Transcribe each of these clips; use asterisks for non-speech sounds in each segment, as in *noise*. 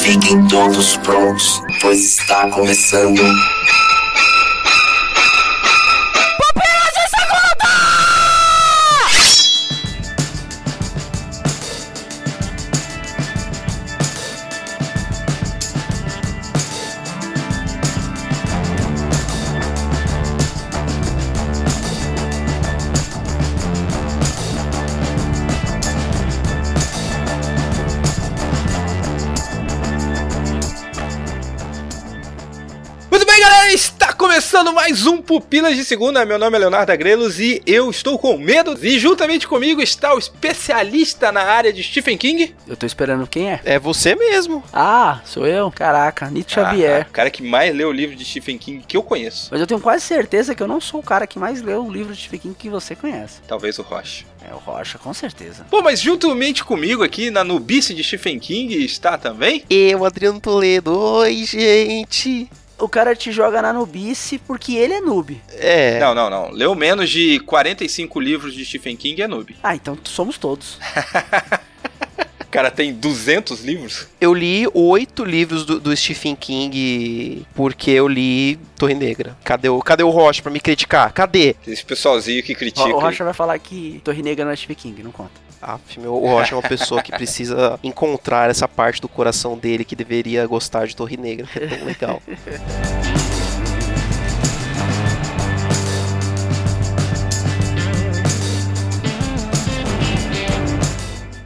Fiquem todos prontos, pois está começando. Começando mais um Pupilas de Segunda. Meu nome é Leonardo Agrelos e eu estou com medo. E juntamente comigo está o especialista na área de Stephen King. Eu tô esperando quem é. É você mesmo. Ah, sou eu? Caraca, Nietzsche Ah, Xavier. o cara que mais leu o livro de Stephen King que eu conheço. Mas eu tenho quase certeza que eu não sou o cara que mais leu o livro de Stephen King que você conhece. Talvez o Rocha. É o Rocha, com certeza. Bom, mas juntamente comigo aqui na nubice de Stephen King está também. Eu, Adriano Toledo. Oi, gente. O cara te joga na nubice porque ele é noob. É. Não, não, não. Leu menos de 45 livros de Stephen King é noob. Ah, então somos todos. *laughs* O cara tem 200 livros. Eu li oito livros do, do Stephen King porque eu li Torre Negra. Cadê o, cadê o Rocha pra me criticar? Cadê? Esse pessoalzinho que critica. O Rocha vai falar que Torre Negra não é Stephen King, não conta. Ah, meu, o Rocha é uma pessoa que precisa encontrar essa parte do coração dele que deveria gostar de Torre Negra, que é tão legal.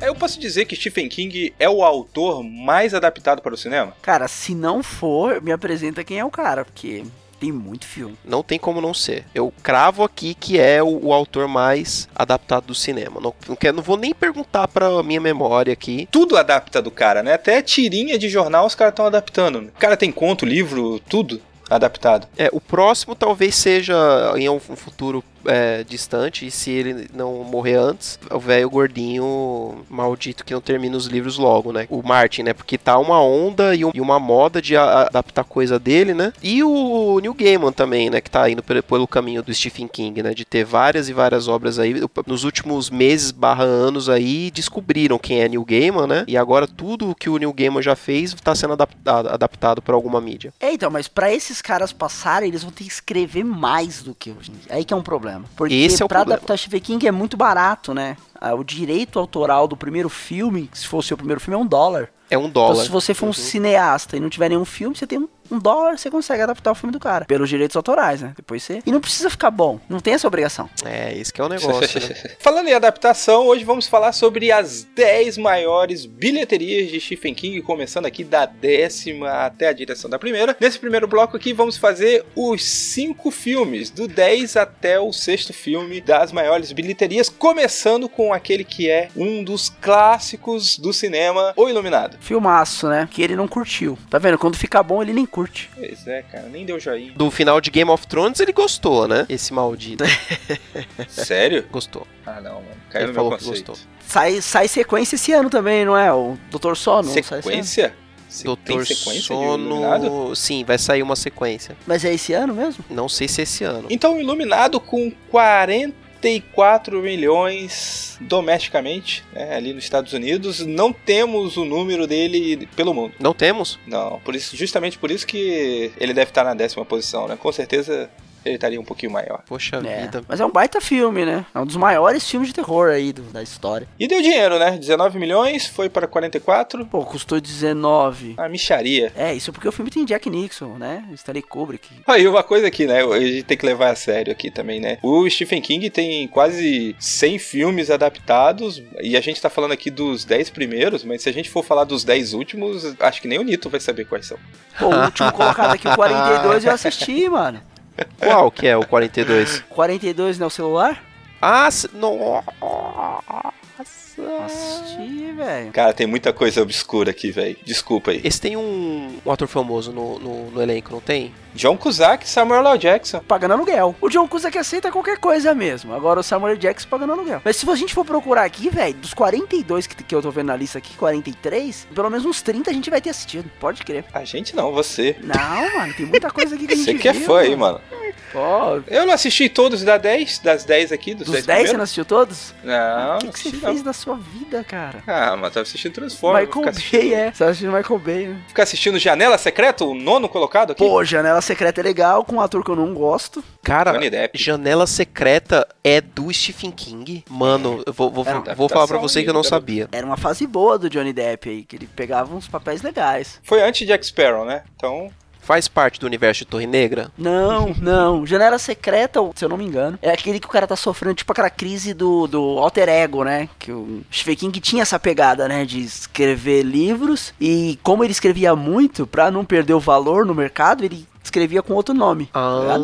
Eu posso dizer que Stephen King é o autor mais adaptado para o cinema? Cara, se não for, me apresenta quem é o cara, porque tem muito filme. Não tem como não ser. Eu cravo aqui que é o, o autor mais adaptado do cinema. Não, não, quero, não vou nem perguntar pra minha memória aqui. Tudo adapta do cara, né? Até tirinha de jornal os caras estão adaptando. O cara tem conto, livro, tudo adaptado. É, o próximo talvez seja em um futuro é, distante, e se ele não morrer antes, o velho gordinho maldito que não termina os livros logo, né? O Martin, né? Porque tá uma onda e, um- e uma moda de adaptar coisa dele, né? E o Neil Gaiman também, né? Que tá indo pelo, caminho do Stephen King, né? De ter várias e várias obras aí. Nos últimos meses barra anos aí, descobriram quem é Neil Gaiman, né? E agora tudo que o Neil Gaiman já fez tá sendo adaptado, adaptado para alguma mídia. É, então, mas pra esses caras passarem, eles vão ter que escrever mais do que hoje. Aí que é um problema. Porque Esse é o pra problema. adaptar Stephen King é muito barato, né? Ah, O direito autoral do primeiro filme, se for o primeiro filme, é um dólar. É um dólar. Então, se você for um Uhum. cineasta e não tiver nenhum filme, você tem um, um dólar, você consegue adaptar o filme do cara. Pelos direitos autorais, né? Depois você. E não precisa ficar bom. Não tem essa obrigação. É, esse que é o negócio, né? *laughs* Falando em adaptação, hoje vamos falar sobre as 10 maiores bilheterias de Stephen King, começando aqui da décima até a direção da primeira. Nesse primeiro bloco aqui, vamos fazer os 5 filmes, do 10 até o sexto filme das maiores bilheterias, começando com aquele que é um dos clássicos do cinema, O Iluminado. Filmaço, né? Que ele não curtiu. Tá vendo? Quando fica bom, ele nem curte. Pois é, cara, nem deu joinha. Do final de Game of Thrones ele gostou, né? Esse maldito. *laughs* Sério? Gostou. Ah, não, mano. Caiu Ele no meu falou que gostou. Sai, sai sequência esse ano também, não é? O Doutor Sono. Sequência? Se- Doutor? Sono. Sim, vai sair uma sequência. Mas é esse ano mesmo? Não sei se é esse ano. Então, o Iluminado com 44 milhões domesticamente, né, ali nos Estados Unidos, não temos o número dele pelo mundo. Não temos? Não, por isso, justamente por isso que ele deve estar na décima posição, né? Com certeza ele estaria um pouquinho maior. Poxa É. vida. Mas é um baita filme, né? É um dos maiores filmes de terror aí do- da história. E deu dinheiro, né? 19 milhões, foi para 44. Pô, custou 19. A micharia. É, isso porque o filme tem Jack Nixon, né? Stanley Kubrick. Aí uma coisa aqui, né? A gente tem que levar a sério aqui também, né? O Stephen King tem quase 100 filmes adaptados e a gente tá falando aqui dos 10 primeiros, mas se a gente for falar dos 10 últimos, acho que nem o Nito vai saber quais são. Pô, o último colocado aqui, o 42, eu assisti, mano. Qual que é o 42? 42 não é o celular? Ah, se- no... Assisti, velho. Cara, tem muita coisa obscura aqui, velho. Desculpa aí. Esse tem um, um ator famoso no, no, no elenco, não tem? John Cusack e Samuel L. Jackson. Pagando aluguel. O John Cusack aceita qualquer coisa mesmo. Agora o Samuel L. Jackson pagando aluguel. Mas se a gente for procurar aqui, velho, dos 42 que, que eu tô vendo na lista aqui, 43, pelo menos uns 30 a gente vai ter assistido. Pode crer. A gente não, você. Não, mano, tem muita coisa aqui que a gente Você que é viu, fã aí, mano. Pô, Eu não assisti todos da 10, das 10 aqui, dos, dos 10 10 você não assistiu todos? Não, o que, não que você assisti fez não. da sua vida, cara? Ah, mas tava assistindo Transformers. Michael Ficar assistindo, Bay, é. Você tá assistindo Michael Bay, né? ficar assistindo Janela Secreta, o nono colocado aqui. Pô, Janela Secreta é legal, com um ator que eu não gosto. Cara, Johnny Depp. Janela Secreta é do Stephen King? Mano, eu vou, vou, vou falar pra você que eu não sabia. Era uma fase boa do Johnny Depp aí, que ele pegava uns papéis legais. Foi antes de Jack Sparrow, né? Então, Faz parte do universo de Torre Negra? Não, *laughs* não. Janela Secreta, se eu não me engano, é aquele que o cara tá sofrendo, tipo aquela crise do, do alter ego, né? Que o Stephen King tinha essa pegada, né? De escrever livros. E como ele escrevia muito, pra não perder o valor no mercado, ele escrevia com outro nome. Ah,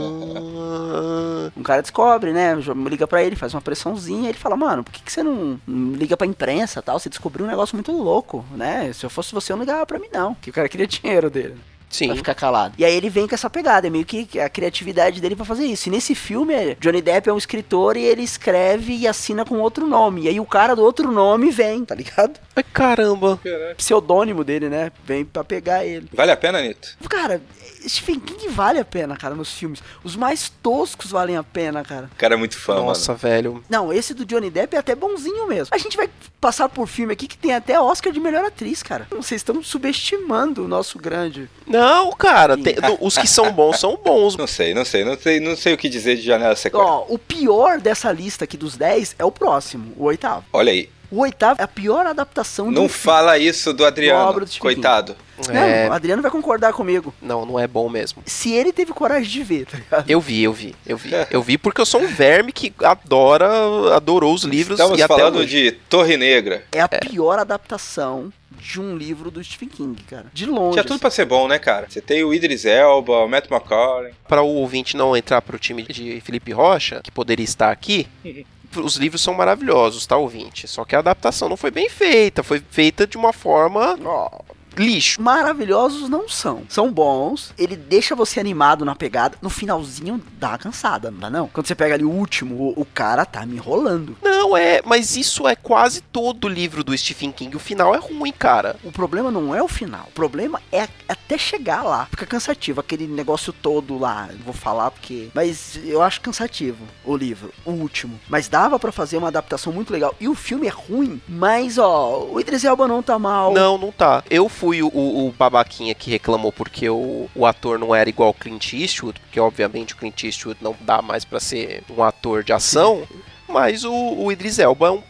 Um cara descobre, né? Liga pra ele, faz uma pressãozinha, ele fala, mano, por que, que você não não liga pra imprensa tal? Você descobriu um negócio muito louco, né? Se eu fosse você, eu não ligava pra mim, não. Que o cara queria *laughs* dinheiro dele. Sim. Pra ficar calado. E aí ele vem com essa pegada, é meio que a criatividade dele pra fazer isso. E nesse filme, é, Johnny Depp é um escritor e ele escreve e assina com outro nome. E aí o cara do outro nome vem, tá ligado? Ai, caramba. Pseudônimo dele, né? Vem pra pegar ele. vale a pena, Nito? Cara, Stephen King vale a pena, cara, nos filmes. Os mais toscos valem a pena, cara. O cara é muito fã, Nossa, mano. velho. Não, esse do Johnny Depp é até bonzinho mesmo. A gente vai passar por filme aqui que tem até Oscar de melhor atriz, cara. Vocês estão subestimando o nosso grande. Não, cara. Tem- no- os que são bons são bons. *laughs* Não sei, não sei, não sei, não sei o que dizer de Janela Secreta. Ó, o pior dessa lista aqui dos 10 é o próximo, o oitavo. Olha aí. O oitavo é a pior adaptação de Não fala isso do Adriano, obra do coitado. filme. É, Não, o Adriano vai concordar comigo. não, não é bom mesmo. Se ele teve coragem de ver, tá ligado? Eu vi, eu vi, eu vi. Eu vi porque eu sou um verme que adora, adorou os livros Estamos e até falando de Torre Negra. É a pior adaptação de um livro do Stephen King, cara. De longe. Tinha tudo assim. pra ser bom, né, cara? Você tem o Idris Elba, o Matt McCauley. Para o ouvinte não entrar pro time de Felipe Rocha, que poderia estar aqui, *laughs* os livros são maravilhosos, tá, ouvinte? Só que a adaptação não foi bem feita, foi feita de uma forma Ó, lixo. maravilhosos não são. São bons. Ele deixa você animado na pegada. No finalzinho dá uma cansada, não dá não? Quando você pega ali o último, o, o cara tá me enrolando. Não, é, mas isso é quase todo livro do Stephen King. O final é ruim, cara. O problema não é o final. O problema é até chegar lá. Fica cansativo. Aquele negócio todo lá. Vou falar porque. Mas eu acho cansativo o livro. O último. Mas dava pra fazer uma adaptação muito legal. E o filme é ruim. Mas, ó, o Idris Elba não tá mal. Não, não tá. Eu fui o, o- o babaquinha que reclamou porque o, o ator não era igual o Clint Eastwood, porque obviamente o Clint Eastwood não dá mais pra ser um ator de ação, *laughs* mas o, o Idris Elba é um...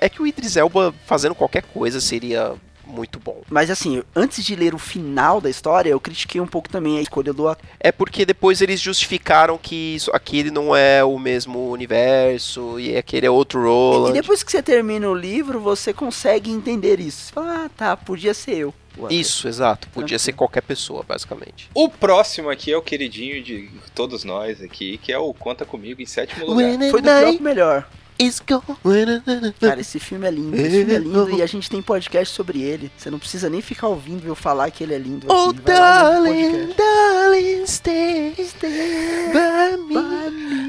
É que o Idris Elba fazendo qualquer coisa seria muito bom. Mas assim, antes de ler o final da história, eu critiquei um pouco também a escolha do ator. É porque depois eles justificaram que isso, aquele não é o mesmo universo e aquele é outro E Roland. depois que você termina o livro, você consegue entender isso. Você fala, ah, tá, podia ser eu. Isso, exato. Podia ser qualquer pessoa, basicamente. O próximo aqui é o queridinho de todos nós aqui, que é o Conta Comigo em sétimo lugar. Foi do pro melhor. Cara, esse filme é lindo. Esse filme é lindo e a gente tem podcast sobre ele. Você não precisa nem ficar ouvindo eu falar que ele é lindo. Oh, assim. No darling, darling, stay, by me. By me.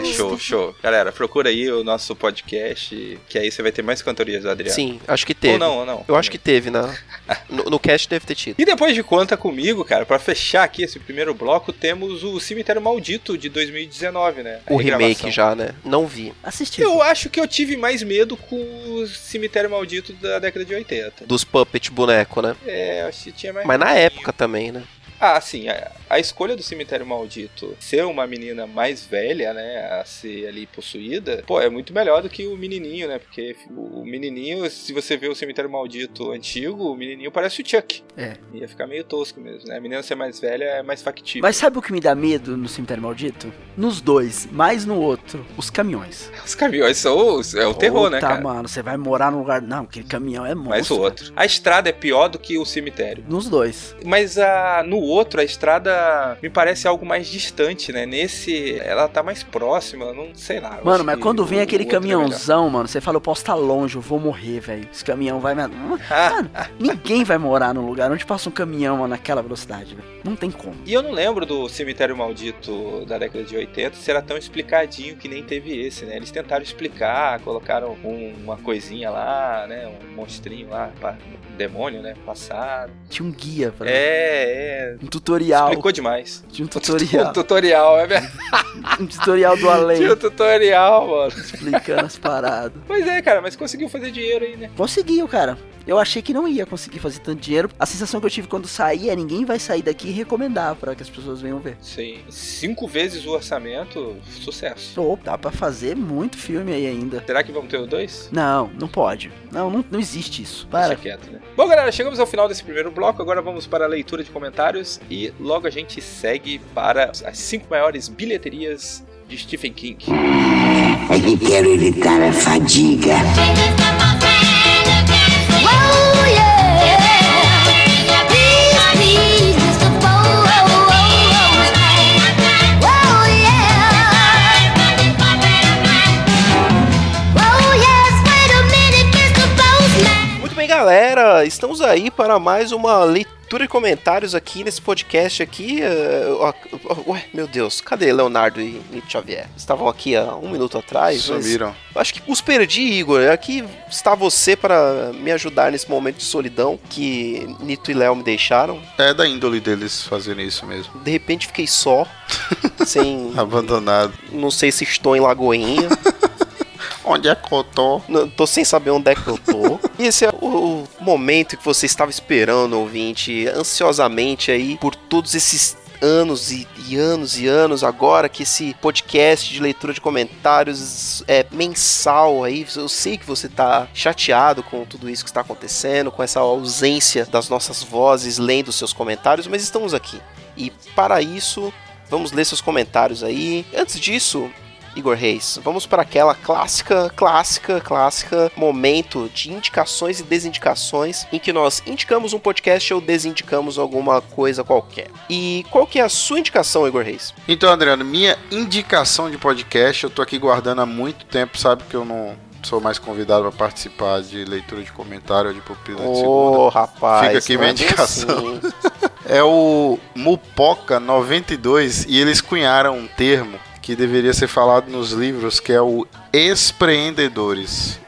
É show, show. Galera, procura aí o nosso podcast, que aí você vai ter mais cantorias do Adriano. Sim, acho que teve. Ou não, ou não. Eu acho que teve, na... *laughs* no, no cast deve ter tido. E depois de Conta Comigo, cara, pra fechar aqui esse primeiro bloco, temos o Cemitério Maldito de 2019, né? A O regravação. remake já, né? Não vi. Assisti. Eu acho que eu tive mais medo com o Cemitério Maldito da década de 80. Dos puppet boneco, né? É, eu acho que tinha mais Mas na época também, né? Ah, sim, a, a escolha do Cemitério Maldito ser uma menina mais velha, né, a ser ali possuída, pô, é muito melhor do que o menininho, né, porque o menininho, se você vê o Cemitério Maldito antigo, o menininho parece o Chuck. É. Ia ficar meio tosco mesmo, né, a menina ser mais velha é mais factível. Mas sabe o que me dá medo no Cemitério Maldito? Nos dois, mais no outro, os caminhões. Os caminhões são os- é o terror, né, cara. mano, você vai morar num lugar... Não, aquele caminhão é monstro. Mas o outro. A estrada é pior do que o cemitério. Nos dois. Mas a, no outro, a estrada me parece algo mais distante, né? Nesse, ela tá mais próxima, não sei lá. Mano, mas quando vem o- aquele o é caminhãozão, mano, você fala, eu posso estar longe, eu vou morrer, velho. Esse caminhão vai me. *laughs* Mano, ninguém vai morar num lugar onde passa um caminhão mano, naquela velocidade, velho. Não tem como. E eu não lembro do Cemitério Maldito da década de 80 se era tão explicadinho que nem teve esse, né? Eles tentaram explicar, colocaram um- uma coisinha lá, né? Um monstrinho lá, pa- um demônio, né? Passado. Tinha um guia, pra... É, é. Um tutorial. Explicou demais. Tinha um Um tutorial. tutorial, é verdade. *laughs* um tutorial do além, Tinha um tutorial, mano. explicando as paradas. Pois é, cara, mas conseguiu fazer dinheiro aí, né? Conseguiu, cara. Eu achei que não ia conseguir fazer tanto dinheiro. A sensação que eu tive quando saí é ninguém vai sair daqui e recomendar pra que as pessoas venham ver. Sim. Cinco vezes o orçamento, sucesso. Ou dá pra fazer muito filme aí ainda. Será que vamos ter o dois? Não, não pode. Não, não, não existe isso. Para. Deixa quieto, né? Bom, galera, chegamos ao final desse primeiro bloco. Agora vamos para a leitura de comentários e logo a gente segue para as cinco maiores bilheterias de Stephen King. É que quero evitar a fadiga. Whoa, yeah. Galera, estamos aí para mais uma leitura de comentários aqui nesse podcast aqui. ó, Ué, meu Deus, cadê Leonardo e Nito Xavier? Estavam aqui há um minuto atrás. Sumiram. Acho que os perdi, Igor. Aqui está você para me ajudar nesse momento de solidão que Nito e Léo me deixaram. É da índole deles fazerem isso mesmo. De repente fiquei só, *laughs* sem. Abandonado. Não sei se estou em Lagoinha. Onde é que eu tô? Não, tô sem saber onde é que eu tô. E esse é o, o momento que você estava esperando, ouvinte, ansiosamente aí por todos esses anos e, e anos e anos agora que esse podcast de leitura de comentários é mensal aí. Eu sei que você tá chateado com tudo isso que está acontecendo, com essa ausência das nossas vozes lendo seus comentários, mas estamos aqui. E para isso, vamos ler seus comentários aí. Antes disso, Igor Reis, vamos para aquela clássica, clássica, clássica momento de indicações e desindicações em que nós indicamos um podcast ou desindicamos alguma coisa qualquer. E qual que é a sua indicação, Igor Reis? Então, Adriano, minha indicação de podcast, eu tô aqui guardando há muito tempo, sabe que eu não sou mais convidado para participar de leitura de comentário ou de pupila de segunda. Ô, rapaz. Fica aqui minha indicação. *laughs* É o Mupoca 92 e eles cunharam um termo que deveria ser falado nos livros, que é o ex-empreendedores,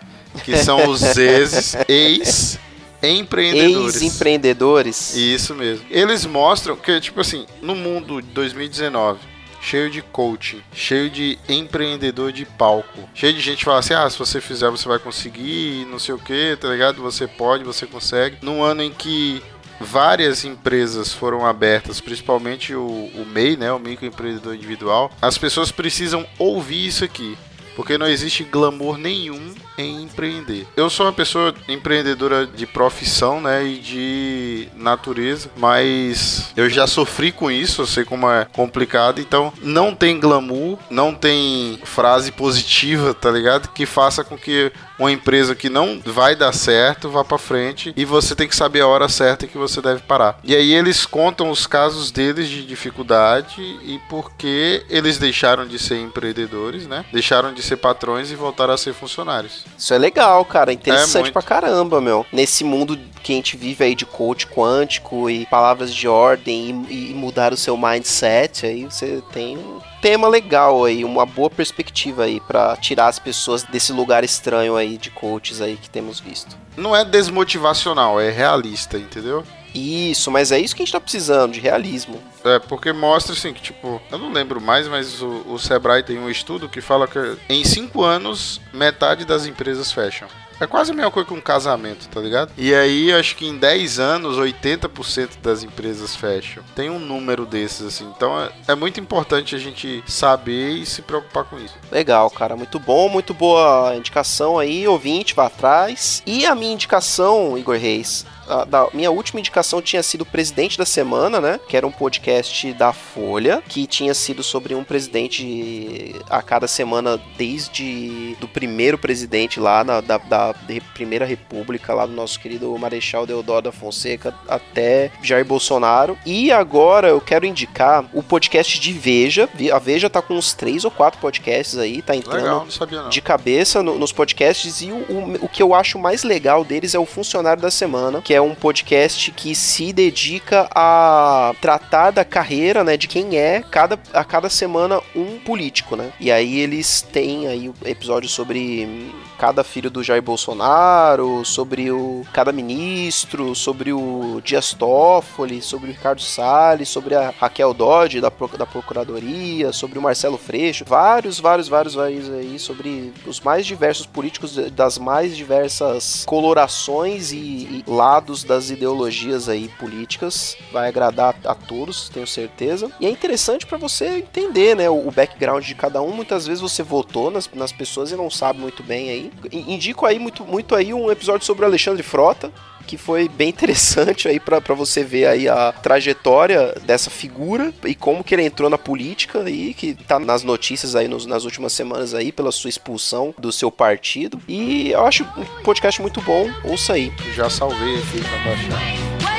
que são os *laughs* ex ex-empreendedores. Ex-empreendedores. Isso mesmo. Eles mostram que, tipo assim, no mundo de 2019, cheio de coaching, cheio de empreendedor de palco, cheio de gente que fala assim: ah, se você fizer, você vai conseguir, não sei o que, tá ligado? Você pode, você consegue. Num ano em que várias empresas foram abertas, principalmente o, o MEI, né, o microempreendedor individual, as pessoas precisam ouvir isso aqui. Porque não existe glamour nenhum em empreender. Eu sou uma pessoa empreendedora de profissão, né, e de natureza, mas eu já sofri com isso, eu sei como é complicado, então não tem glamour, não tem frase positiva, tá ligado? Que faça com que uma empresa que não vai dar certo vá pra frente e você tem que saber a hora certa que você deve parar. E aí eles contam os casos deles de dificuldade e por que eles deixaram de ser empreendedores, né? Deixaram de ser patrões e voltaram a ser funcionários. Isso é legal, cara. Interessante muito. pra caramba, meu. Nesse mundo que a gente vive aí de coach quântico e palavras de ordem e, e mudar o seu mindset, aí você tem tema legal aí, uma boa perspectiva aí pra tirar as pessoas desse lugar estranho aí de coaches aí que temos visto. Não é desmotivacional, é realista, entendeu? Isso, mas é isso que a gente tá precisando, de realismo. É, porque mostra assim que, tipo, eu não lembro mais, mas o, o Sebrae tem um estudo que fala que em 5 anos, metade das empresas fecham. É quase a mesma coisa que um casamento, tá ligado? E aí, acho que em 10 anos, 80% das empresas fecham. Tem um número desses, assim. Então, é, é muito importante a gente saber e se preocupar com isso. Legal, cara, muito bom, muito boa indicação aí, ouvinte, vá atrás. E a minha indicação, Igor Reis, a da minha última indicação tinha sido o Presidente da Semana, né? Que era um podcast da Folha, que tinha sido sobre um presidente a cada semana desde do primeiro presidente lá na, da, da Primeira República, lá do nosso querido Marechal Deodoro da Fonseca, até Jair Bolsonaro. E agora eu quero indicar o podcast de Veja. A Veja tá com uns três ou quatro podcasts aí, tá entrando Legal, não sabia não. de cabeça no- nos podcasts e o, o, o que eu acho mais legal deles é o Funcionário da Semana, que é um podcast que se dedica a tratar da carreira, né, de quem é cada, a cada semana um político, né? E aí eles têm aí episódios sobre cada filho do Jair Bolsonaro, sobre o cada ministro, sobre o Dias Toffoli, sobre o Ricardo Salles, sobre a Raquel Dodge da, da Procuradoria, sobre o Marcelo Freixo, vários, vários, vários, vários aí sobre os mais diversos políticos das mais diversas colorações e, e lados das ideologias aí políticas. Vai agradar a todos, tenho certeza. E é interessante para você entender, né, o, o background de cada um. Muitas vezes você votou nas, nas pessoas e não sabe muito bem aí. Indico aí muito, muito aí um episódio sobre o Alexandre Frota, que foi bem *laughs* interessante aí pra você ver aí a trajetória dessa figura e como que ele entrou na política aí, que tá nas notícias aí nos- nas últimas semanas aí pela sua expulsão do seu partido. E eu acho um podcast muito bom, ouça aí. Já salvei aqui pra baixar.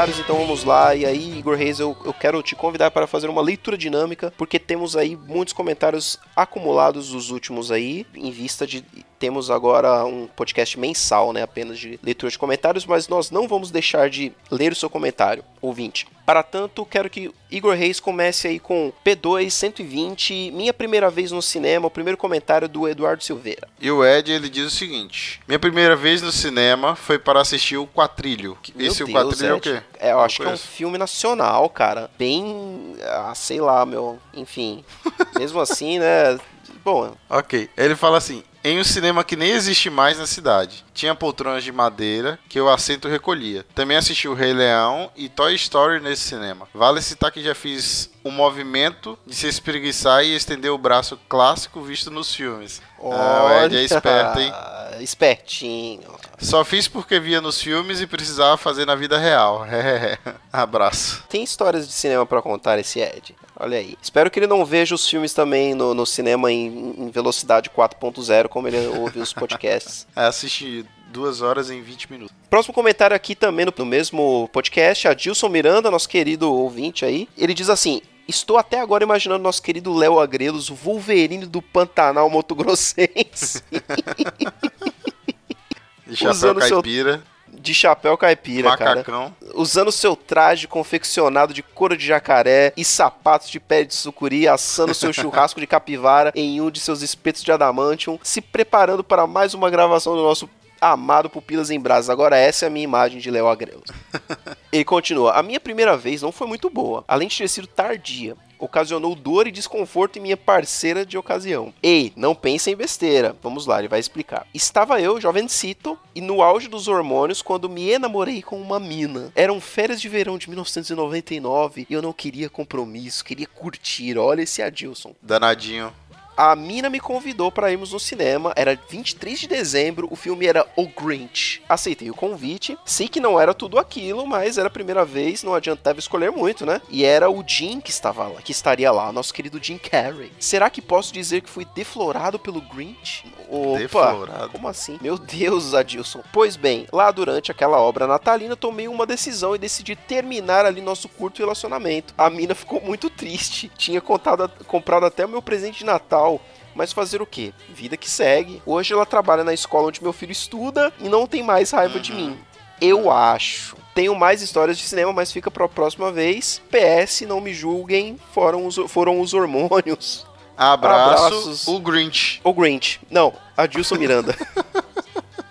Comentários, então vamos lá. E aí, Igor Reis, eu, eu quero te convidar para fazer uma leitura dinâmica, porque temos aí muitos comentários acumulados dos últimos aí, em vista de. Temos agora um podcast mensal, né? Apenas de leitura de comentários, mas nós não vamos deixar de ler o seu comentário, ouvinte. Para tanto, quero que Igor Reis comece aí com P2 120, minha primeira vez no cinema, o primeiro comentário do Eduardo Silveira. E o Ed, ele diz o seguinte: Minha primeira vez no cinema foi para assistir o Quatrilho. Meu Esse o Deus, Quatrilho é o Ed. quê? É, eu Não acho que é um conheço. filme nacional, cara. Bem. Ah, sei lá, meu. Enfim. *laughs* Mesmo assim, né? Bom, Ok. Ele fala assim: em um cinema que nem existe mais na cidade. Tinha poltronas de madeira que o assento recolhia. Também assisti o Rei Leão e Toy Story nesse cinema. Vale citar que já fiz o movimento de se espreguiçar e estender o braço clássico visto nos filmes. Ah, o Ed é olha, esperto, hein? *laughs* Espertinho. Só fiz porque via nos filmes e precisava fazer na vida real. *laughs* Abraço. Tem histórias de cinema pra contar esse Ed. Olha aí. Espero que ele não veja os filmes também no, no cinema em, em velocidade 4.0, como ele ouve os podcasts. *laughs* É, Assisti duas horas em 20 minutos. Próximo comentário aqui também no, no mesmo podcast, Adilson Miranda, nosso querido ouvinte aí. Ele diz assim: Estou até agora imaginando nosso querido Léo Agrelos, o Wolverine do Pantanal Mato Grossense, *laughs* De chapéu Usando seu- caipira, de chapéu caipira, cara. macacão. Usando seu traje confeccionado de couro de jacaré e sapatos de pele de sucuri, assando seu churrasco de capivara em um de seus espetos de adamantium, se preparando para mais uma gravação do nosso amado Pupilas em Brasas. Agora essa é a minha imagem de Léo Agrelos. *laughs* Ele continua: A minha primeira vez não foi muito boa, além de ter sido tardia. Ocasionou dor e desconforto em minha parceira de ocasião. Ei, não pense em besteira. Vamos lá, ele vai explicar. Estava eu, jovencito, e no auge dos hormônios quando me enamorei com uma mina. Eram férias de verão de 1999 e eu não queria compromisso, queria curtir. Olha esse Adilson. Danadinho. A mina me convidou para irmos no cinema. Era 23 de dezembro, o filme era O Grinch. Aceitei o convite. Sei que não era tudo aquilo, mas era a primeira vez, não adiantava escolher muito, né? E era o Jim que estava lá, que estaria lá, nosso querido Jim Carrey. Será que posso dizer que fui deflorado pelo Grinch? Opa, Deflorado. como assim? Meu Deus, Adilson. Pois bem, lá durante aquela obra natalina, tomei uma decisão e decidi terminar ali nosso curto relacionamento. A mina ficou muito triste. Tinha contado, comprado até o meu presente de Natal. Mas fazer o quê? Vida que segue. Hoje ela trabalha na escola onde meu filho estuda e não tem mais raiva de mim. Eu acho. Tenho mais histórias de cinema, mas fica pra próxima vez. PS, não me julguem, foram os, foram os hormônios. Abraço, Abraços. o Grinch. O Grinch. Não, Adilson Miranda. *laughs*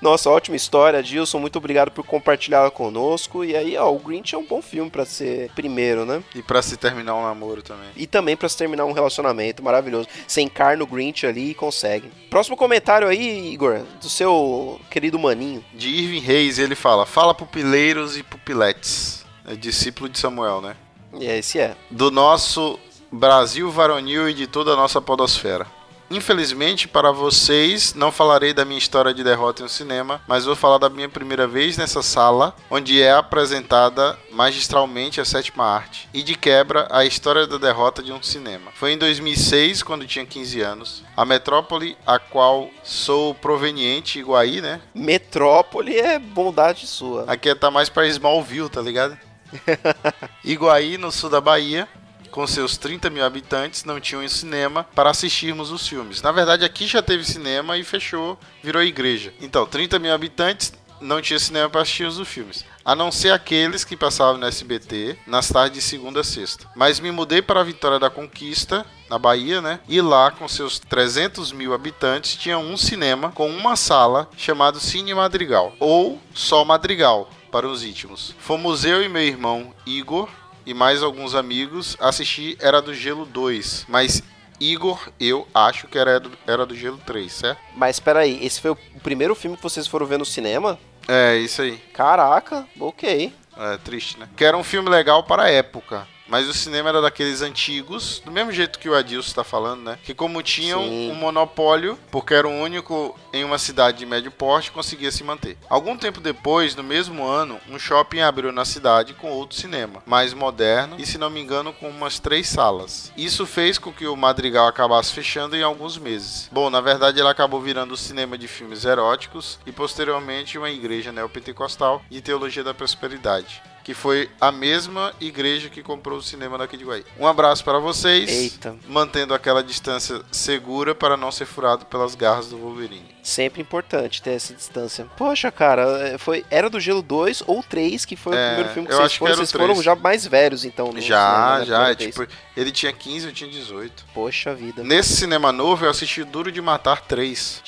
Nossa, ótima história, Adilson. Muito obrigado por compartilhá-la conosco. E aí, ó, o Grinch é um bom filme pra ser primeiro, né? E pra se terminar um namoro também. E também pra se terminar um relacionamento maravilhoso. Você encarna o Grinch ali e consegue. Próximo comentário aí, Igor, do seu querido maninho. De Irving Reis, ele fala: Fala pupileiros e pupiletes. É discípulo de Samuel, né? E esse é. Do nosso Brasil varonil e de toda a nossa podosfera. Infelizmente, para vocês, não falarei da minha história de derrota em um cinema, mas vou falar da minha primeira vez nessa sala, onde é apresentada magistralmente a sétima arte, e de quebra a história da derrota de um cinema. Foi em 2006, quando tinha 15 anos. A metrópole a qual sou proveniente, Iguaí, né? Metrópole é bondade sua. Aqui tá mais pra Smallville, tá ligado? *laughs* Iguaí, no sul da Bahia, com seus 30 mil habitantes, não tinha um cinema para assistirmos os filmes. Na verdade, aqui já teve cinema e fechou, virou igreja. Então, 30 mil habitantes, não tinha cinema para assistir os filmes. A não ser aqueles que passavam no SBT nas tardes de segunda a sexta. Mas me mudei para a Vitória da Conquista, na Bahia, né? E lá, com seus 300 mil habitantes, tinha um cinema com uma sala chamado Cine Madrigal. Ou só Madrigal, para os íntimos. Fomos eu e meu irmão Igor e mais alguns amigos assistir Era do Gelo 2. Mas Igor, eu acho que era do, era do Gelo 3, certo? Mas espera aí, esse foi o primeiro filme que vocês foram ver no cinema? É, isso aí. Caraca, ok. É triste, né? Que era um filme legal para a época. Mas o cinema era daqueles antigos, do mesmo jeito que o Adilson está falando, né? Que como tinham Sim. um monopólio, porque era o único em uma cidade de médio porte, conseguia se manter. Algum tempo depois, no mesmo ano, um shopping abriu na cidade com outro cinema, mais moderno e, se não me engano, com umas três salas. Isso fez com que o Madrigal acabasse fechando em alguns meses. Bom, na verdade, ele acabou virando o cinema de filmes eróticos e, posteriormente, uma igreja neopentecostal de teologia da prosperidade que foi a mesma igreja que comprou o cinema daqui de Guaí. Um abraço para vocês, Eita. mantendo aquela distância segura para não ser furado pelas garras do Wolverine. Sempre importante ter essa distância. Poxa, cara, é, foi Era do Gelo 2 ou 3, que foi É, o primeiro filme que eu vocês acho que foram. o Vocês foram 3. já mais velhos, então. Já, né, já, é tipo, ele tinha 15, eu tinha 18. Poxa vida. Nesse cinema novo eu assisti Duro de Matar 3.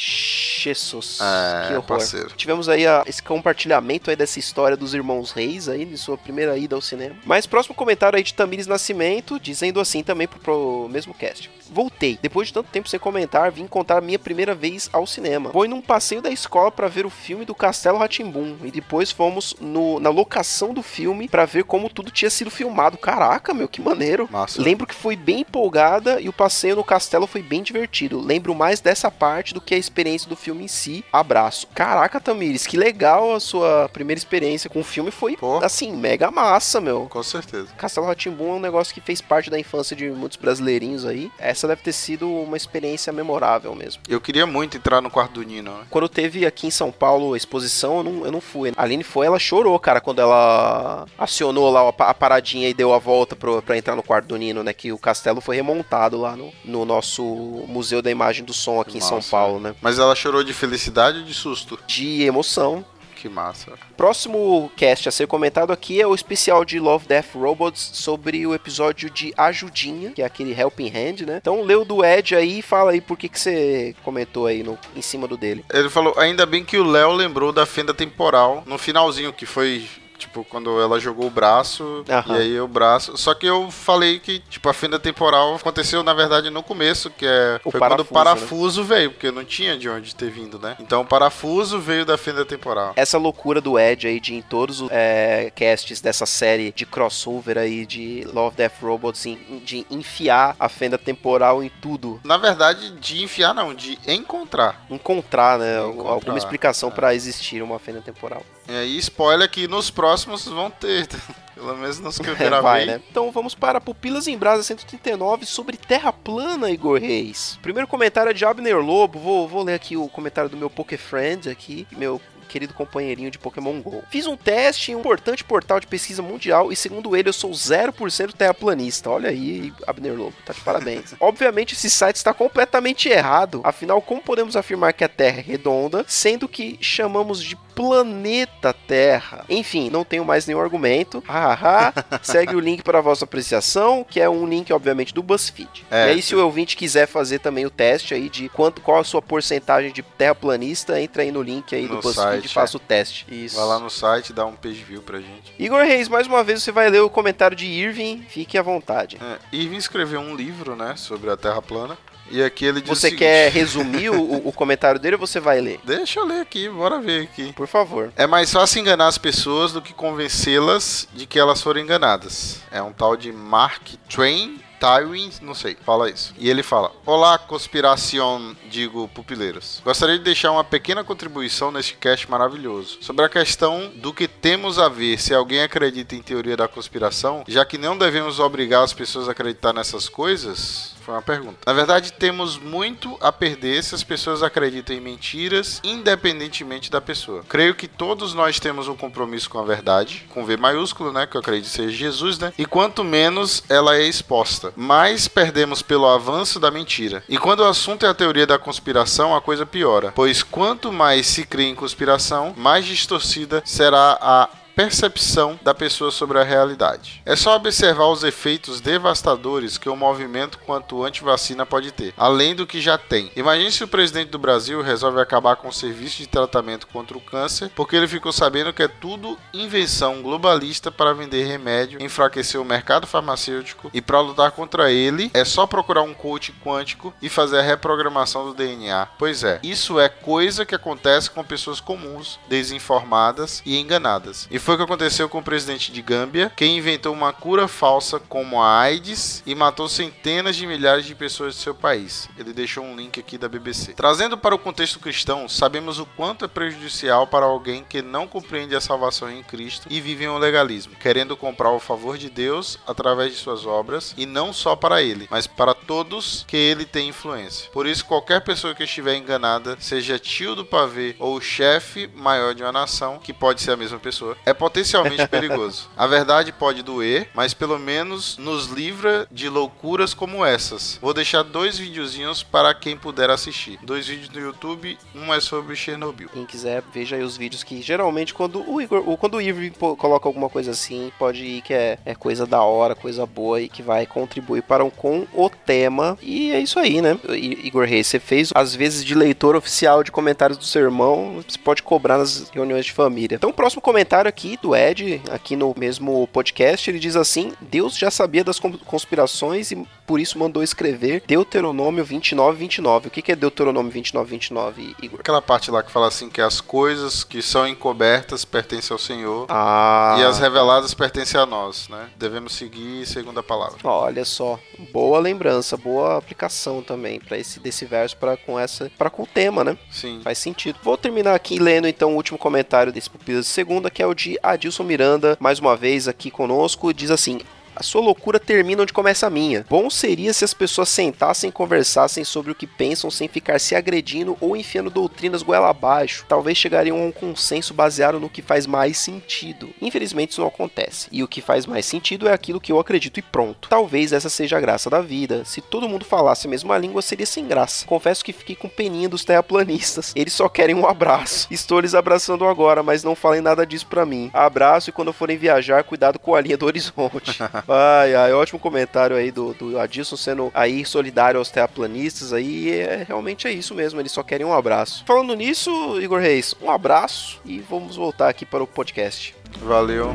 Jesus, É, que horror. parceiro. Tivemos aí a- esse compartilhamento aí dessa história dos irmãos Reis aí, de sua primeira ida ao cinema. Mas próximo comentário aí de Tamires Nascimento, dizendo assim também pro, pro mesmo cast. Voltei. Depois de tanto tempo sem comentar, vim contar a minha primeira vez ao cinema. Foi num passeio da escola para ver o filme do Castelo Ratimbum e depois fomos no- na locação do filme para ver como tudo tinha sido filmado. Caraca, meu, que maneiro. Massa. Lembro que fui bem empolgada e o passeio no castelo foi bem divertido. Lembro mais dessa parte do que a experiência do filme em si. Abraço. Caraca, Tamires, que legal a sua primeira experiência com o filme. Foi, Pô. assim, mega massa, meu. Com certeza. Castelo Ratimbum é um negócio que fez parte da infância de muitos brasileirinhos aí. Essa deve ter sido uma experiência memorável mesmo. Eu queria muito entrar no quarto do Nino, né? Quando teve aqui em São Paulo a exposição, eu não, eu não fui. A Aline foi, ela chorou, cara, quando ela acionou lá a, pa- a paradinha e deu a volta pro, pra entrar no quarto do Nino, né? Que o castelo foi remontado lá no, no nosso Museu da Imagem do Som aqui em São Paulo, né? Mas ela chorou de felicidade ou de susto? De emoção. Que massa. Próximo cast a ser comentado aqui é o especial de Love, Death, Robots sobre o episódio de Ajudinha, que é aquele Helping Hand, né? Então o do Ed aí e fala aí por que, que você comentou aí no, em cima do dele. Ele falou, ainda bem que o Léo lembrou da fenda temporal no finalzinho, que foi, tipo, quando ela jogou o braço, Aham. e aí o braço. Só que eu falei que, tipo, a fenda temporal aconteceu, na verdade, no começo, que é. O foi quando o parafuso, parafuso veio, porque não tinha de onde ter vindo, né? Então o parafuso veio da fenda temporal. Essa loucura do Ed aí de em todos os é, casts dessa série de crossover aí de Love, Death, Robots, de enfiar a fenda temporal em tudo. Na verdade, de enfiar, não, de encontrar. Encontrar, né? Encontrar, alguma explicação é. pra existir uma fenda temporal. E aí, spoiler que nos próximos vão ter. *laughs* Pelo menos nos que eu *laughs* gravei. Vai, né? Então vamos para Pupilas em Brasa 139 sobre Terra Plana, Igor Reis. Primeiro comentário é de Abner Lobo. Vou, vou ler aqui o comentário do meu Pokéfriend aqui, meu querido companheirinho de Pokémon GO. Fiz um teste em um importante portal de pesquisa mundial e segundo ele eu sou 0% terraplanista. Olha aí, Abner Lobo, tá de parabéns. *laughs* Obviamente esse site está completamente errado. Afinal, como podemos afirmar que a Terra é redonda, sendo que chamamos de planeta Terra? Enfim, não tenho mais nenhum argumento. Hahaha. *laughs* Segue o link para a vossa apreciação, que é um link, obviamente, do BuzzFeed. É, e aí, se o ouvinte quiser fazer também o teste aí de quanto, qual a sua porcentagem de terraplanista, entra aí no link aí No do BuzzFeed site, e faça é. o teste. Isso. Vai lá no site, dá um page view pra gente. Igor Reis, mais uma vez você vai ler o comentário de Irving, fique à vontade. É, Irving escreveu um livro, né, sobre a Terra plana. E aqui ele diz Você seguinte- quer resumir o, o comentário dele ou você vai ler? *laughs* Deixa eu ler aqui, bora ver aqui. Por favor. É mais fácil enganar as pessoas do que convencê-las de que elas foram enganadas. É um tal de Mark Twain Tywin, não sei, fala isso. E ele fala: Olá, conspiração, digo pupileiros. Gostaria de deixar uma pequena contribuição neste cast maravilhoso sobre a questão do que temos a ver se alguém acredita em teoria da conspiração, já que não devemos obrigar as pessoas a acreditar nessas coisas. Foi uma pergunta. Na verdade, temos muito a perder se as pessoas acreditam em mentiras, independentemente da pessoa. Creio que todos nós temos um compromisso com a verdade, com V maiúsculo, né? Que eu acredito seja Jesus, né? E quanto menos ela é exposta, mais perdemos pelo avanço da mentira. E quando o assunto é a teoria da conspiração, a coisa piora. Pois quanto mais se crê em conspiração, mais distorcida será a percepção da pessoa sobre a realidade. É só observar os efeitos devastadores que o movimento quanto antivacina pode ter, além do que já tem. Imagine se o presidente do Brasil resolve acabar com o serviço de tratamento contra o câncer porque ele ficou sabendo que é tudo invenção globalista para vender remédio, enfraquecer o mercado farmacêutico e para lutar contra ele é só procurar um coach quântico e fazer a reprogramação do DNA. Pois é, isso é coisa que acontece com pessoas comuns, desinformadas e enganadas. E foi o que aconteceu com o presidente de Gâmbia, que inventou uma cura falsa como a AIDS e matou centenas de milhares de pessoas de seu país. Ele deixou um link aqui da BBC. Trazendo para o contexto cristão, sabemos o quanto é prejudicial para alguém que não compreende a salvação em Cristo e vive em um legalismo, querendo comprar o favor de Deus através de suas obras e não só para ele, mas para todos que ele tem influência. Por isso, qualquer pessoa que estiver enganada, seja tio do pavê ou chefe maior de uma nação, que pode ser a mesma pessoa, é potencialmente perigoso. A verdade pode doer, mas pelo menos nos livra de loucuras como essas. Vou deixar dois videozinhos para quem puder assistir. Dois vídeos no YouTube, um é sobre Chernobyl. Quem quiser, veja aí os vídeos que geralmente quando o Igor, quando o Irving coloca alguma coisa assim, pode ir que é, é coisa da hora, coisa boa e que vai contribuir para um, com o tema. E é isso aí, né? Igor Reis, você fez às vezes de leitor oficial de comentários do seu irmão, você pode cobrar nas reuniões de família. Então, o próximo comentário aqui do Ed, aqui no mesmo podcast, ele diz assim: Deus já sabia das con- conspirações e por isso mandou escrever Deuteronômio 29, 29. O que que é Deuteronômio 29, 29, Igor? Aquela parte lá que fala assim que as coisas que são encobertas pertencem ao Senhor Ah, e as reveladas pertencem a nós, né? Devemos seguir segundo a palavra. Olha só, boa lembrança, boa aplicação também para esse desse verso para com essa, para com o tema, né? Sim. Faz sentido. Vou terminar aqui lendo então o último comentário desse Pupilas de Segunda, que é o de Adilson Miranda, mais uma vez aqui conosco, diz assim: a sua loucura termina onde começa a minha. Bom seria se as pessoas sentassem e conversassem sobre o que pensam sem ficar se agredindo ou enfiando doutrinas goela abaixo. Talvez chegariam a um consenso baseado no que faz mais sentido. Infelizmente isso não acontece. E o que faz mais sentido é aquilo que eu acredito e pronto. Talvez essa seja a graça da vida. Se todo mundo falasse a mesma língua, seria sem graça. Confesso que fiquei com peninha dos terraplanistas. Eles só querem um abraço. Estou lhes abraçando agora, mas não falem nada disso pra mim. Abraço e quando forem viajar, cuidado com a linha do horizonte. *laughs* Ai, ai, ótimo comentário aí do, do Adilson sendo aí solidário aos terraplanistas aí. e É, realmente é isso mesmo, eles só querem um abraço. Falando nisso, Igor Reis, um abraço e vamos voltar aqui para o podcast. Valeu.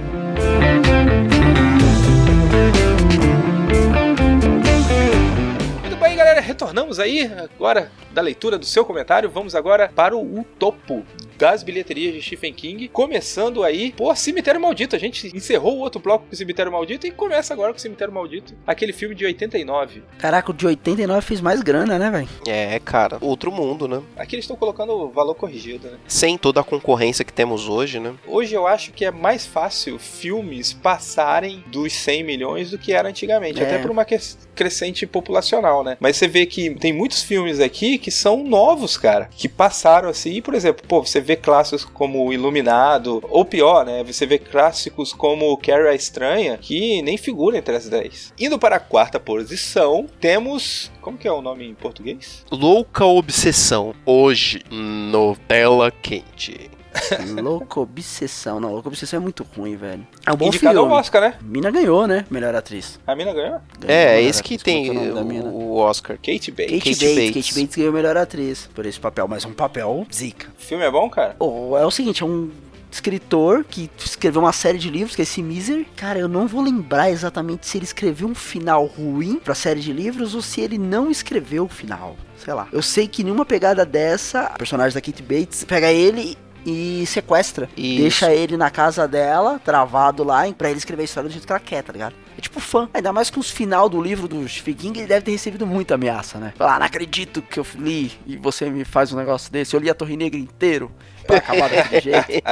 Muito bem, galera, retornamos aí agora da leitura do seu comentário. Vamos agora para o topo das bilheterias de Stephen King, começando aí por Cemitério Maldito. A gente encerrou o outro bloco com o Cemitério Maldito e começa agora com o Cemitério Maldito, aquele filme de 89. Caraca, o de 89 fez mais grana, né, velho? É, cara, outro mundo, né? Aqui eles estão colocando o valor corrigido, né? Sem toda a concorrência que temos hoje, né? Hoje eu acho que é mais fácil filmes passarem dos 100 milhões do que era antigamente, É. até por uma crescente populacional, né? Mas você vê que tem muitos filmes aqui que são novos, cara, que passaram assim, e, por exemplo, pô, você vê clássicos como o Iluminado, ou pior, né? Você vê clássicos como Carrie a Estranha, que nem figuram entre as 10. Indo para a quarta posição, temos. Como que é o nome em português? Louca Obsessão, hoje, no Tela Quente. *laughs* Louca Obsessão. Não, Louca Obsessão é muito ruim, velho. É um bom Indicado ao filme. Oscar, né? Mina ganhou, né? Melhor atriz. A mina ganhou? Ganhou É, melhor esse que tem que é o nome da mina? o, o Oscar. Kate Bates. Kate, Kate Bates. Bates. Kate Bates ganhou melhor atriz por esse papel, mas um papel zica. O filme é bom, cara? Oh, é o seguinte, é um escritor que escreveu uma série de livros, que é esse Miser. Cara, eu não vou lembrar exatamente se ele escreveu um final ruim pra série de livros ou se ele não escreveu o final. Sei lá. Eu sei que numa pegada dessa, a personagem da Kate Bates pega ele e sequestra. Isso. Deixa ele na casa dela, travado lá, pra ele escrever a história do jeito que ela quer, tá ligado? É tipo fã. Ainda mais que os final do livro do Stephen King, ele deve ter recebido muita ameaça, né? Falar, não acredito que eu li e você me faz um negócio desse. Eu li a Torre Negra inteiro pra acabar daquele *laughs* jeito.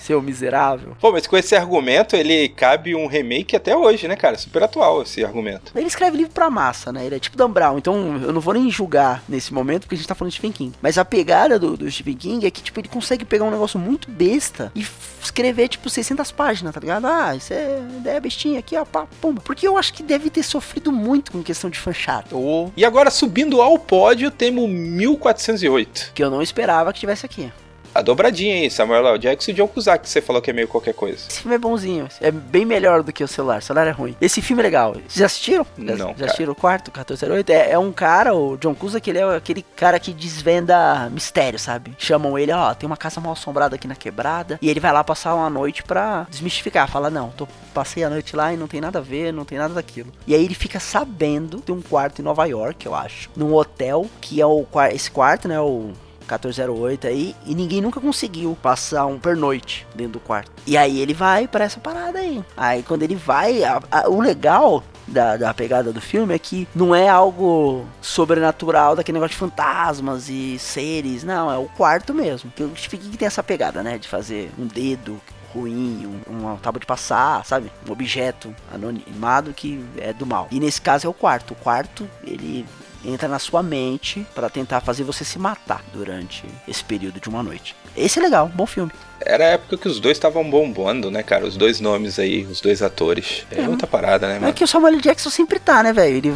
Seu miserável. Pô, mas com esse argumento, ele cabe um remake até hoje, né, cara? Super atual esse argumento. Ele escreve livro pra massa, né? Ele é tipo Dan Brown, então eu não vou nem julgar nesse momento porque a gente tá falando de Stephen King. Mas a pegada do, do Stephen King é que, tipo, ele consegue pegar um negócio muito besta e escrever, tipo, 600 páginas, tá ligado? Ah, isso é ideia bestinha aqui, ó, pá, pumba. Porque eu acho que deve ter sofrido muito com questão de fã chato. Ou E agora, subindo ao pódio, temos 1408. Que eu não esperava que tivesse aqui. A dobradinha aí, Samuel L. Jackson e John Cusack, que você falou que é meio qualquer coisa. Esse filme é bonzinho, é bem melhor do que o celular. O celular é ruim. Esse filme é legal. Vocês já assistiram? Já- Não, Já cara. assistiram o quarto, 1408? É, é um cara, o John Cusack, ele é aquele cara que desvenda mistério, sabe? Chamam ele, ó, tem uma casa mal assombrada aqui na quebrada. E ele vai lá passar uma noite pra desmistificar. Fala, não, tô, passei a noite lá e não tem nada a ver, não tem nada daquilo. E aí ele fica sabendo de um quarto em Nova York, eu acho. Num hotel, que é o esse quarto, né? O 1408 aí, e ninguém nunca conseguiu passar um pernoite dentro do quarto. E aí ele vai pra essa parada aí. Aí quando ele vai, a- a- o legal da, da pegada do filme é que não é algo sobrenatural daquele negócio de fantasmas e seres, não, é o quarto mesmo. Que Stephen King tem essa pegada, né, de fazer um dedo ruim, um, uma tábua de passar, sabe? Um objeto anonimado que é do mal. E nesse caso é o quarto. O quarto, ele entra na sua mente pra tentar fazer você se matar durante esse período de uma noite. Esse é legal, bom filme. Era a época que os dois estavam bombando, né, cara? Os dois nomes aí, os dois atores. É outra parada, né, É mano? que o Samuel. Jackson sempre tá, né, velho? Ele,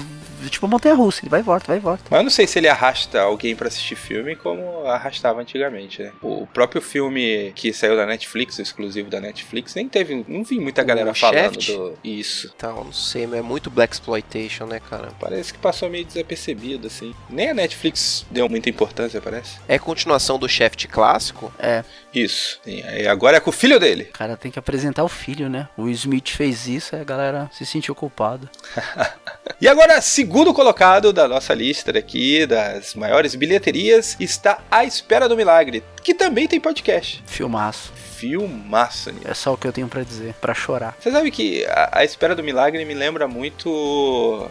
tipo, montanha russa, ele vai e volta, vai e volta. Mas eu não sei se ele arrasta alguém pra assistir filme como arrastava antigamente, né? O próprio filme que saiu da Netflix, o exclusivo da Netflix, nem teve. Não vi muita O galera falando Shaft? do. Isso. Então, não sei, mas é muito Black Exploitation, né, cara? Parece que passou meio desapercebido, assim. Nem a Netflix deu muita importância, parece. É continuação do Shaft clássico? É, Isso. Sim, aí agora é com o filho dele. o cara tem que apresentar o filho, né? O Smith fez isso, aí a galera se sentiu culpada. *laughs* E agora, segundo colocado da nossa lista aqui, das maiores bilheterias, está A Espera do Milagre, que também tem podcast. Filmaço. Filmaço, Nil. É só o que eu tenho pra dizer, pra chorar. Você sabe que a, a Espera do Milagre me lembra muito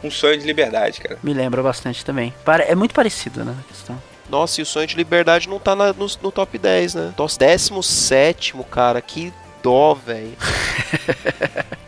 Um Sonho de Liberdade, cara. Me lembra bastante também. Pare- É muito parecido, né, a questão. Nossa, e o Sonho de Liberdade não tá na- no, no top 10, né? Nossa, 17, cara, que dó, velho. *laughs*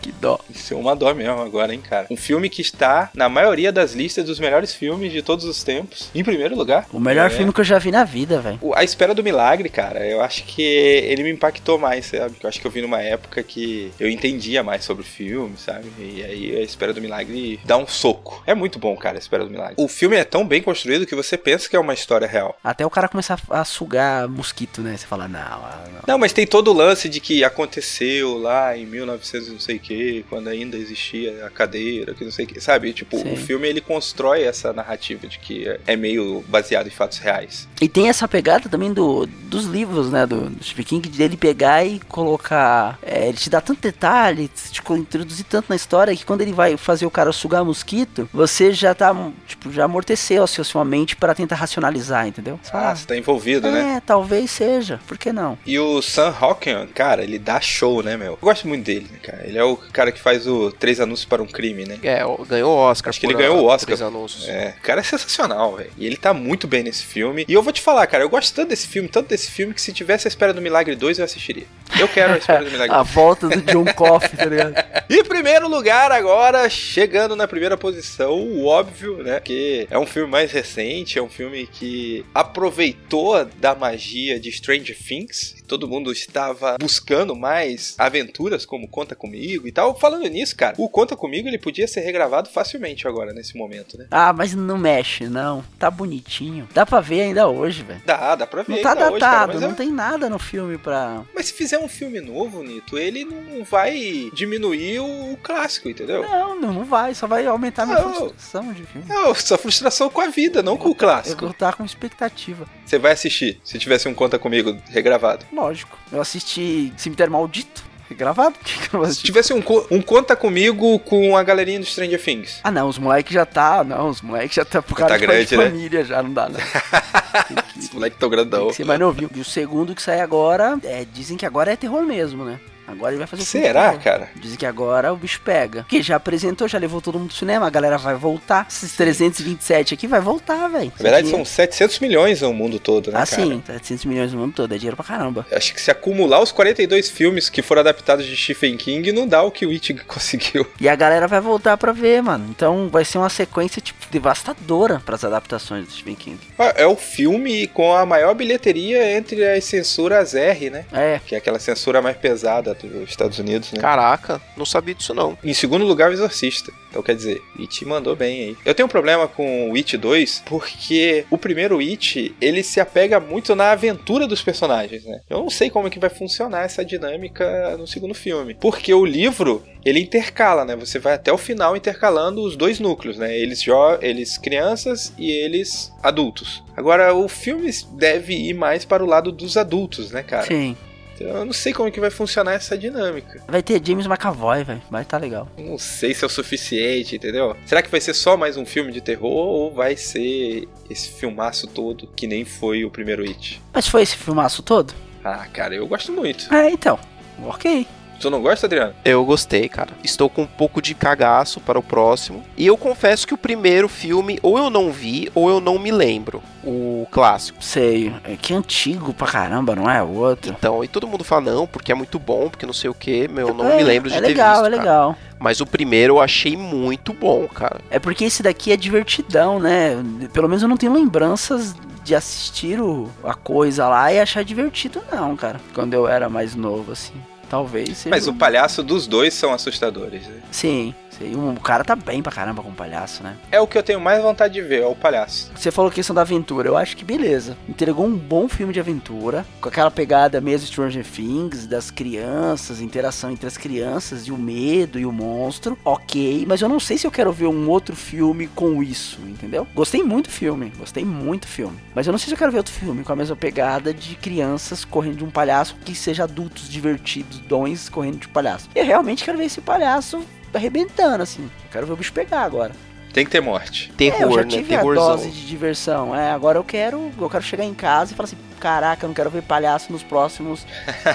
Que dó. Isso é uma dó mesmo agora, hein, cara. Um filme que está na maioria das listas dos melhores filmes de todos os tempos. Em primeiro lugar. O melhor É. filme que eu já vi na vida, velho. A Espera do Milagre, cara, eu acho que ele me impactou mais, sabe? Eu acho que eu vi numa época que eu entendia mais sobre o filme, sabe? E aí A Espera do Milagre dá um soco. É muito bom, cara, A Espera do Milagre. O filme é tão bem construído que você pensa que é uma história real. Até o cara começar a sugar mosquito, né? Você fala, não, ah, não. Não, mas tem todo o lance de que aconteceu lá em 1900 e não sei o que, quando ainda existia a cadeira, que não sei o que, sabe? Tipo, Sim. o filme ele constrói essa narrativa de que é- é meio baseado em fatos reais. E tem essa pegada também do, dos livros, né? Do, do Stephen King, dele pegar e colocar. é, ele te dá tanto detalhe, te introduzir tanto na história que quando ele vai fazer o cara sugar mosquito, você já tá, tipo, já amorteceu a sua, mente pra tentar racionalizar, entendeu? Você fala, Ah, você tá envolvido, né? é, talvez seja, por que não? E o Sam Hawking, cara, ele dá show, né, meu? Eu gosto muito dele, cara? Ele é o cara que faz o Três Anúncios para um Crime, né? É, ganhou o Oscar. Acho que ele ganhou o Oscar. três anúncios. É, o cara é sensacional, velho. E ele tá muito bem nesse filme. E eu vou te falar, cara, eu gosto tanto desse filme, tanto desse filme, que se tivesse a Espera do Milagre 2, eu assistiria. Eu quero a Espera do *laughs* Milagre A 2. volta do John *laughs* Coffey, tá ligado? Em primeiro lugar, agora, chegando na primeira posição, o óbvio, né? Que é um filme mais recente, é um filme que aproveitou da magia de Stranger Things. Todo mundo estava buscando mais aventuras como Conta Comigo e tal. Falando nisso, cara, o Conta Comigo ele podia ser regravado facilmente agora, nesse momento, né? Ah, mas não mexe, não. Tá bonitinho. Dá pra ver ainda hoje, velho. Dá, dá pra ver. Não tá datado, hoje, cara, não é- tem nada no filme pra. Mas se fizer um filme novo, Nito, ele não vai diminuir o clássico, entendeu? Não, não, não vai, só vai aumentar minha Não. frustração de filme. É sua frustração com a vida, não com o Eu clássico. vou estar com expectativa. Você vai assistir, se tivesse um Conta Comigo regravado. Lógico. Eu assisti Cemitério Maldito. Gravado? Por *laughs* Se tivesse um, co- um Conta Comigo com a galerinha do Stranger Things. Ah, não, os moleques já tá. Não, os moleques já tá pro cara tá de grande, né? família já, não dá, não. *laughs* Esse moleque tão grandão. ser mais novinho. E o segundo que sai agora, é, dizem que agora é terror mesmo, né? Agora ele vai fazer Será, terror. cara? Dizem que agora o bicho pega. Porque já apresentou, já levou todo mundo pro cinema, a galera vai voltar. Esses 327 aqui vai voltar, velho. Na verdade, são 700 milhões no mundo todo, né, Ah, cara? sim, 700 milhões no mundo todo, é dinheiro pra caramba. Acho que se acumular os 42 filmes que foram adaptados de Stephen King, não dá o que o It *laughs* conseguiu. E a galera vai voltar pra ver, mano. Então vai ser uma sequência, tipo, devastadora pras adaptações do Stephen King. Ah, É o filme com a maior bilheteria entre as censuras R, né? É, Que é aquela censura mais pesada dos Estados Unidos, né? Caraca, não sabia disso não. Em segundo lugar, o Exorcista. Então, quer dizer, It mandou bem aí. Eu tenho um problema com o It 2, porque o primeiro It, ele se apega muito na aventura dos personagens, né? Eu não sei como é que vai funcionar essa dinâmica no segundo filme. Porque o livro, ele intercala, né? Você vai até o final intercalando os dois núcleos, né? Eles, jo eles crianças e eles adultos. Agora, o filme deve ir mais para o lado dos adultos, né, cara? sim. Então, eu não sei como é que vai funcionar essa dinâmica. Vai ter James McAvoy, velho. Vai tá legal. Não sei se é o suficiente, entendeu? Será que vai ser só mais um filme de terror ou vai ser esse filmaço todo que nem foi o primeiro It? Mas foi esse filmaço todo? Ah, cara, eu gosto muito. É, então. Ok. Tu não gosta, Adriano? Eu gostei, cara. Estou com um pouco de cagaço para o próximo. E eu confesso que o primeiro filme, ou eu não vi, ou eu não me lembro. O clássico. Sei. É que antigo pra caramba, não é? O outro. Então, e todo mundo fala, não, porque é muito bom, porque não sei o que. Meu, eu não é, me lembro de é ter legal, visto. É cara. legal, Mas o primeiro eu achei muito bom, cara. É porque esse daqui é divertidão, né? Pelo menos eu não tenho lembranças de assistir o, a coisa lá e achar divertido, não, cara. Quando eu era mais novo, assim. Talvez. Mas o um- palhaço dos dois são assustadores. né? Sim, O cara tá bem pra caramba com o palhaço, né? É o que eu tenho mais vontade de ver, é o palhaço. Você falou questão da aventura, eu acho que beleza. Entregou um bom filme de aventura, com aquela pegada mesmo Stranger Things, das crianças, interação entre as crianças, e o medo e o monstro. Ok, mas eu não sei se eu quero ver um outro filme com isso, entendeu? Gostei muito do filme, gostei muito do filme. Mas eu não sei se eu quero ver outro filme com a mesma pegada de crianças correndo de um palhaço que seja adultos divertidos, dons correndo de um palhaço. Eu realmente quero ver esse palhaço arrebentando, assim. Eu quero ver o bicho pegar agora. Tem que ter morte. É, eu Terror, já né? tive a Terrorzão. dose de diversão. É, agora eu quero, eu quero chegar em casa e falar assim, caraca, eu não quero ver palhaço nos próximos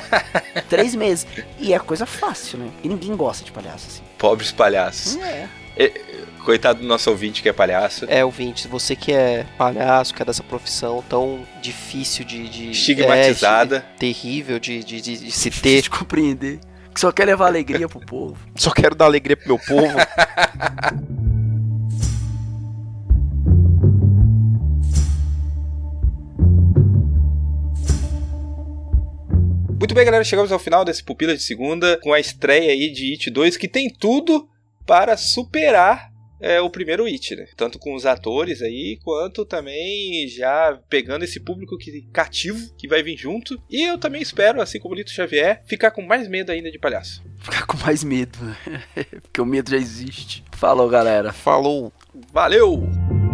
*laughs* três meses. E é coisa fácil, né? E ninguém gosta de palhaço assim. Pobres palhaços. É. Coitado do nosso ouvinte que é palhaço. É, ouvinte, você que é palhaço, que é dessa profissão tão difícil de. de Estigmatizada. é, terrível de, de, de- de se ter. de compreender. Que só quer levar alegria pro povo. *laughs* Só quero dar alegria pro meu povo. Muito bem, galera, chegamos ao final desse Pupila de Segunda com a estreia aí de It 2, que tem tudo para superar é, o primeiro It, né? Tanto com os atores aí, quanto também já pegando esse público que, cativo que vai vir junto. E eu também espero, assim como o Lito Xavier, ficar com mais medo ainda de palhaço. Ficar com mais medo. *laughs* Porque o medo já existe. Falou, galera. Falou. Valeu!